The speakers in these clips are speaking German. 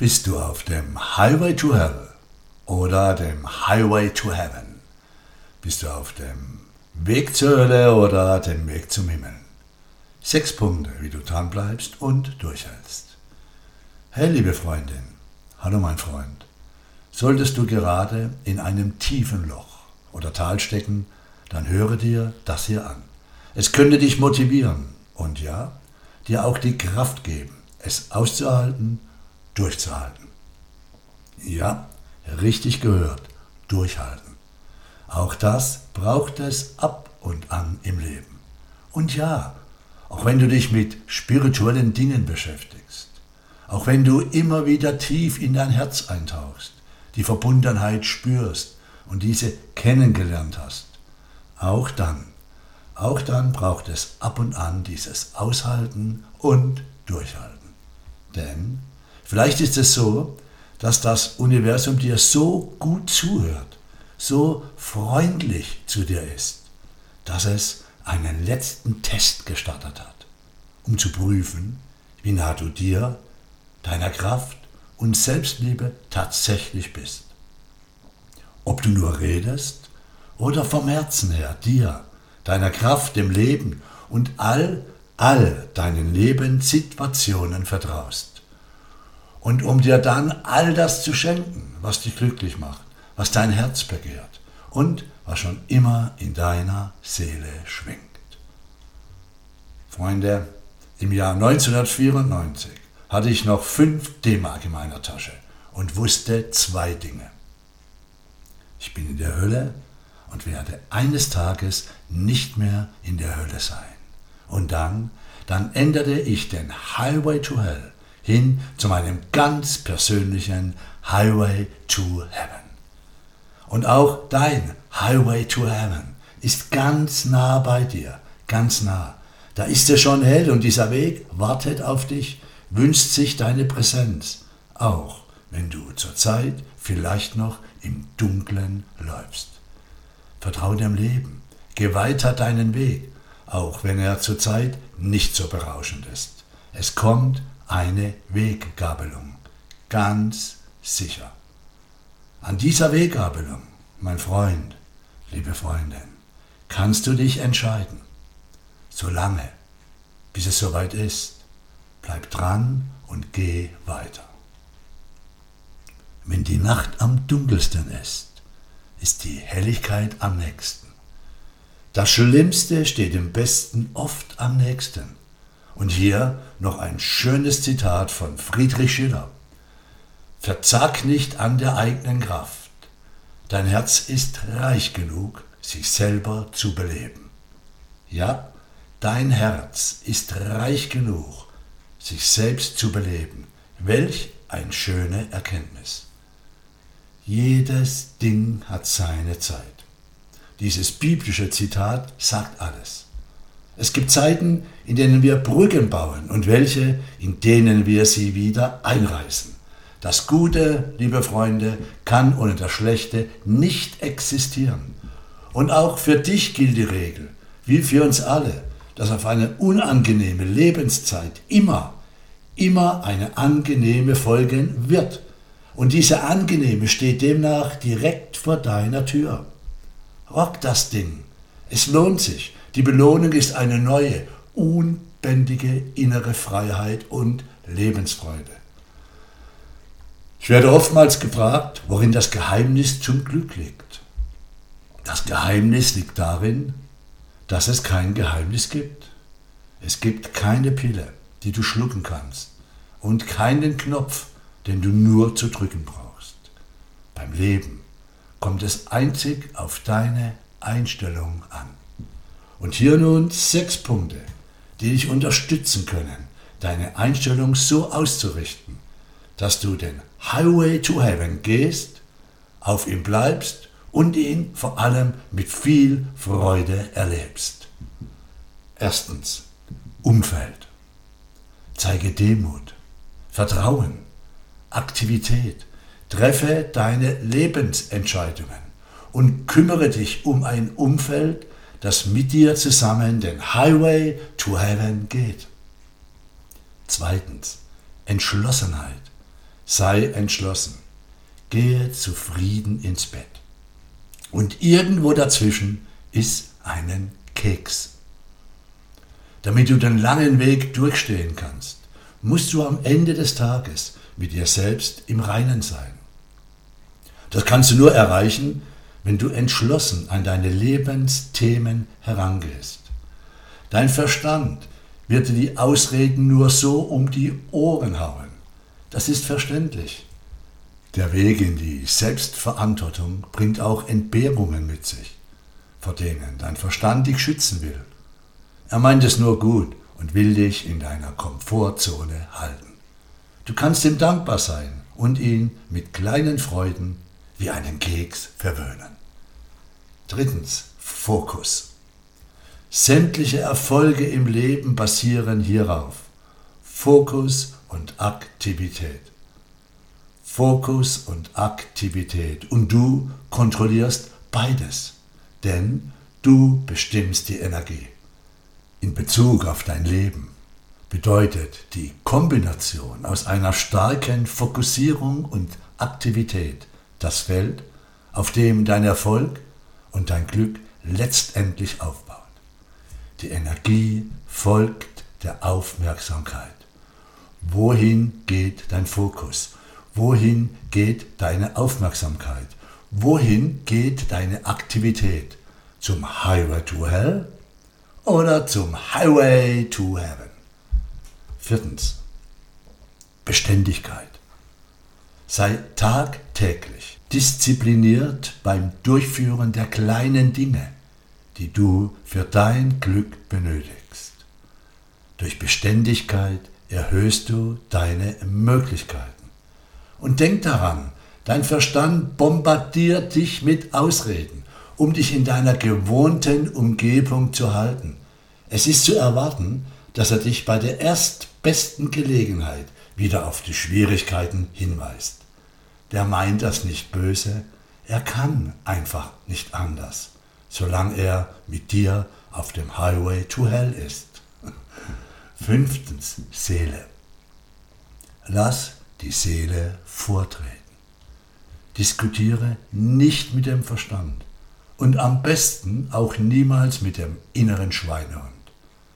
Bist du auf dem Highway to Hell oder dem Highway to Heaven? Bist du auf dem Weg zur Hölle oder dem Weg zum Himmel? Sechs Punkte, wie du dran bleibst und durchhältst. Hey, liebe Freundin, hallo mein Freund. Solltest du gerade in einem tiefen Loch oder Tal stecken, dann höre dir das hier an. Es könnte dich motivieren und ja, dir auch die Kraft geben, es auszuhalten durchzuhalten. Ja, richtig gehört, durchhalten. Auch das braucht es ab und an im Leben. Und ja, auch wenn du dich mit spirituellen Dingen beschäftigst, auch wenn du immer wieder tief in dein Herz eintauchst, die Verbundenheit spürst und diese kennengelernt hast, auch dann, auch dann braucht es ab und an dieses Aushalten und Durchhalten. Denn Vielleicht ist es so, dass das Universum dir so gut zuhört, so freundlich zu dir ist, dass es einen letzten Test gestartet hat, um zu prüfen, wie nah du dir, deiner Kraft und Selbstliebe tatsächlich bist. Ob du nur redest oder vom Herzen her dir, deiner Kraft, dem Leben und all, all deinen Lebenssituationen vertraust und um dir dann all das zu schenken, was dich glücklich macht, was dein Herz begehrt und was schon immer in deiner Seele schwingt. Freunde, im Jahr 1994 hatte ich noch 5 D-Mark in meiner Tasche und wusste zwei Dinge. Ich bin in der Hölle und werde eines Tages nicht mehr in der Hölle sein. Und dann, dann änderte ich den Highway to Hell hin zu meinem ganz persönlichen Highway to Heaven. Und auch dein Highway to Heaven ist ganz nah bei dir, ganz nah. Da ist es schon hell und dieser Weg wartet auf dich, wünscht sich deine Präsenz, auch wenn du zurzeit vielleicht noch im Dunklen läufst. Vertrau dem Leben, geh weiter deinen Weg, auch wenn er zurzeit nicht so berauschend ist. Es kommt eine Weggabelung. Ganz sicher. An dieser Weggabelung, mein Freund, liebe Freundin, kannst du dich entscheiden. Solange, bis es soweit ist, bleib dran und geh weiter. Wenn die Nacht am dunkelsten ist, ist die Helligkeit am nächsten. Das Schlimmste steht dem Besten oft am nächsten. Und hier noch ein schönes Zitat von Friedrich Schiller. Verzag nicht an der eigenen Kraft. Dein Herz ist reich genug, sich selber zu beleben. Ja, dein Herz ist reich genug, sich selbst zu beleben. Welch eine schöne Erkenntnis. Jedes Ding hat seine Zeit. Dieses biblische Zitat sagt alles. Es gibt Zeiten, in denen wir Brücken bauen und welche, in denen wir sie wieder einreißen. Das Gute, liebe Freunde, kann ohne das Schlechte nicht existieren. Und auch für dich gilt die Regel, wie für uns alle, dass auf eine unangenehme Lebenszeit immer, immer eine angenehme folgen wird. Und diese angenehme steht demnach direkt vor deiner Tür. Rock das Ding. Es lohnt sich. Die Belohnung ist eine neue, unbändige innere Freiheit und Lebensfreude. Ich werde oftmals gefragt, worin das Geheimnis zum Glück liegt. Das Geheimnis liegt darin, dass es kein Geheimnis gibt. Es gibt keine Pille, die du schlucken kannst und keinen Knopf, den du nur zu drücken brauchst. Beim Leben kommt es einzig auf deine Einstellung an. Und hier nun sechs Punkte, die dich unterstützen können, deine Einstellung so auszurichten, dass du den Highway to Heaven gehst, auf ihm bleibst und ihn vor allem mit viel Freude erlebst. Erstens, Umfeld. Zeige Demut, Vertrauen, Aktivität. Treffe deine Lebensentscheidungen und kümmere dich um ein Umfeld, das mit dir zusammen den Highway to Heaven geht. Zweitens, Entschlossenheit. sei entschlossen, gehe zufrieden ins Bett. Und irgendwo dazwischen ist einen Keks. Damit du den langen Weg durchstehen kannst, musst du am Ende des Tages mit dir selbst im Reinen sein. Das kannst du nur erreichen, wenn du entschlossen an deine Lebensthemen herangehst. Dein Verstand wird dir die Ausreden nur so um die Ohren hauen. Das ist verständlich. Der Weg in die Selbstverantwortung bringt auch Entbehrungen mit sich, vor denen dein Verstand dich schützen will. Er meint es nur gut und will dich in deiner Komfortzone halten. Du kannst ihm dankbar sein und ihn mit kleinen Freuden wie einen Keks verwöhnen. Drittens, Fokus. Sämtliche Erfolge im Leben basieren hierauf. Fokus und Aktivität. Fokus und Aktivität. Und du kontrollierst beides, denn du bestimmst die Energie. In Bezug auf dein Leben bedeutet die Kombination aus einer starken Fokussierung und Aktivität das Feld, auf dem dein Erfolg und dein Glück letztendlich aufbaut. Die Energie folgt der Aufmerksamkeit. Wohin geht dein Fokus? Wohin geht deine Aufmerksamkeit? Wohin geht deine Aktivität? Zum Highway to Hell oder zum Highway to Heaven? Viertens. Beständigkeit. Sei tagtäglich diszipliniert beim Durchführen der kleinen Dinge, die du für dein Glück benötigst. Durch Beständigkeit erhöhst du deine Möglichkeiten. Und denk daran, dein Verstand bombardiert dich mit Ausreden, um dich in deiner gewohnten Umgebung zu halten. Es ist zu erwarten, dass er dich bei der erstbesten Gelegenheit wieder auf die Schwierigkeiten hinweist. Der meint das nicht böse, er kann einfach nicht anders, solange er mit dir auf dem Highway to Hell ist. Fünftens, Seele. Lass die Seele vortreten. Diskutiere nicht mit dem Verstand und am besten auch niemals mit dem inneren Schweinehund,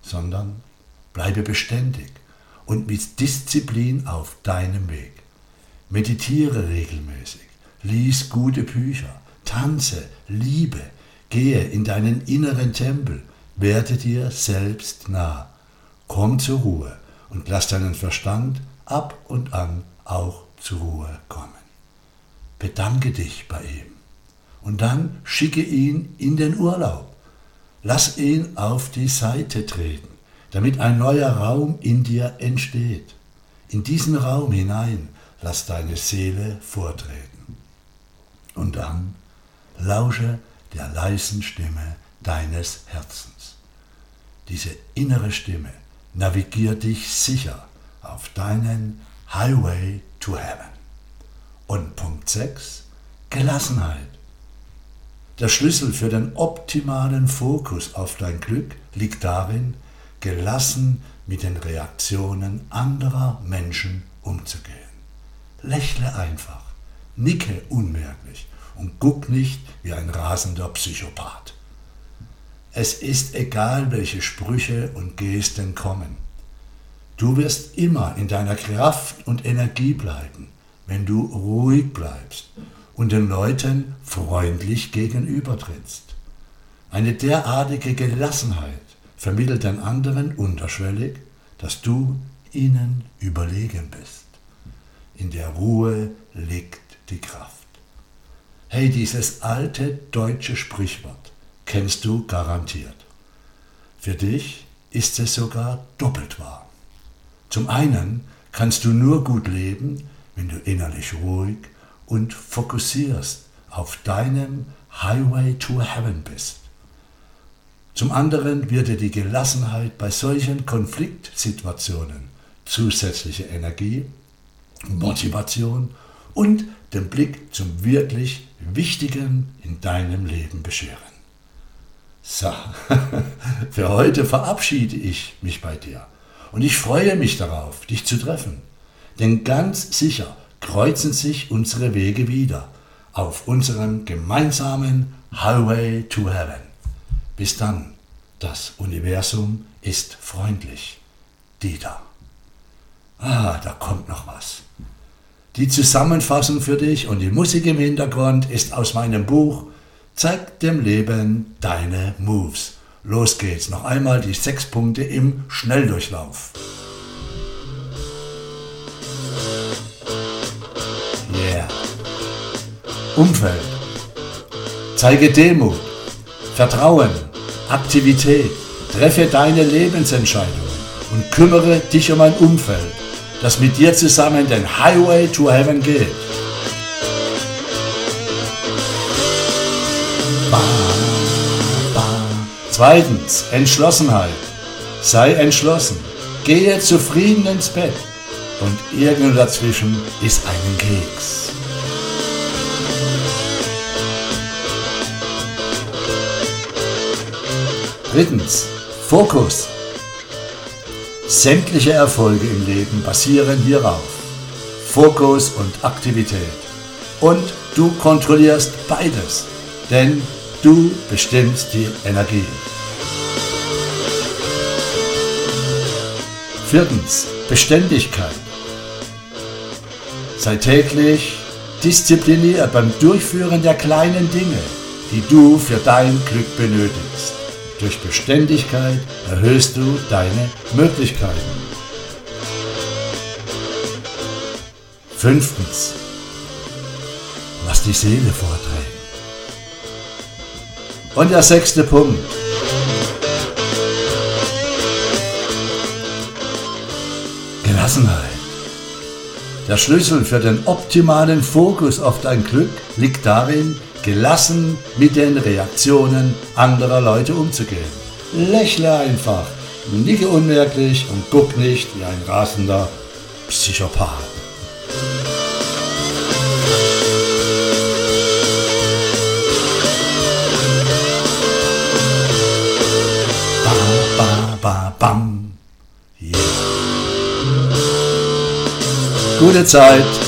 sondern bleibe beständig und mit Disziplin auf deinem Weg. Meditiere regelmäßig, lies gute Bücher, tanze, liebe, gehe in deinen inneren Tempel, werde dir selbst nah, komm zur Ruhe und lass deinen Verstand ab und an auch zur Ruhe kommen. Bedanke dich bei ihm. Und dann schicke ihn in den Urlaub. Lass ihn auf die Seite treten, damit ein neuer Raum in dir entsteht. In diesen Raum hinein lass deine Seele vortreten. Und dann lausche der leisen Stimme deines Herzens. Diese innere Stimme navigiert dich sicher auf deinen Highway to Heaven. Und Punkt 6, Gelassenheit. Der Schlüssel für den optimalen Fokus auf dein Glück liegt darin, gelassen mit den Reaktionen anderer Menschen umzugehen. Lächle einfach, nicke unmerklich und guck nicht wie ein rasender Psychopath. Es ist egal, welche Sprüche und Gesten kommen. Du wirst immer in deiner Kraft und Energie bleiben, wenn du ruhig bleibst und den Leuten freundlich gegenübertrittst. Eine derartige Gelassenheit vermittelt den anderen unterschwellig, dass du ihnen überlegen bist. In der Ruhe liegt die Kraft. Hey, dieses alte deutsche Sprichwort kennst du garantiert. Für dich ist es sogar doppelt wahr. Zum einen kannst du nur gut leben, wenn du innerlich ruhig und fokussierst auf deinem Highway to Heaven bist. Zum anderen wird dir die Gelassenheit bei solchen Konfliktsituationen zusätzliche Energie Motivation und den Blick zum wirklich Wichtigen in deinem Leben bescheren. So, für heute verabschiede ich mich bei dir und ich freue mich darauf, dich zu treffen. Denn ganz sicher kreuzen sich unsere Wege wieder auf unserem gemeinsamen Highway to Heaven. Bis dann, das Universum ist freundlich. Dieter. Ah, da kommt noch was. Die Zusammenfassung für dich und die Musik im Hintergrund ist aus meinem Buch Zeig dem Leben deine Moves. Los geht's. Noch einmal die sechs Punkte im Schnelldurchlauf. Yeah. Umfeld. Zeige Demut, Vertrauen, Aktivität. Treffe deine Lebensentscheidungen und kümmere dich um ein Umfeld, das mit dir zusammen den Highway to Heaven geht. Zweitens, Entschlossenheit. Sei entschlossen. Gehe zufrieden ins Bett. Und irgendwo dazwischen ist ein Keks. Drittens, Fokus. Sämtliche Erfolge im Leben basieren hierauf. Fokus und Aktivität. Und du kontrollierst beides, denn du bestimmst die Energie. Viertens, Beständigkeit. Sei täglich diszipliniert beim Durchführen der kleinen Dinge, die du für dein Glück benötigst. Durch Beständigkeit erhöhst du deine Möglichkeiten. Fünftens. Lass die Seele vorträgen. Und der sechste Punkt. Gelassenheit. Der Schlüssel für den optimalen Fokus auf dein Glück liegt darin, gelassen mit den Reaktionen anderer Leute umzugehen. Lächle einfach, nicke unmerklich und guck nicht wie ein rasender Psychopath. Ba, ba, ba, bam. Yeah. Gute Zeit.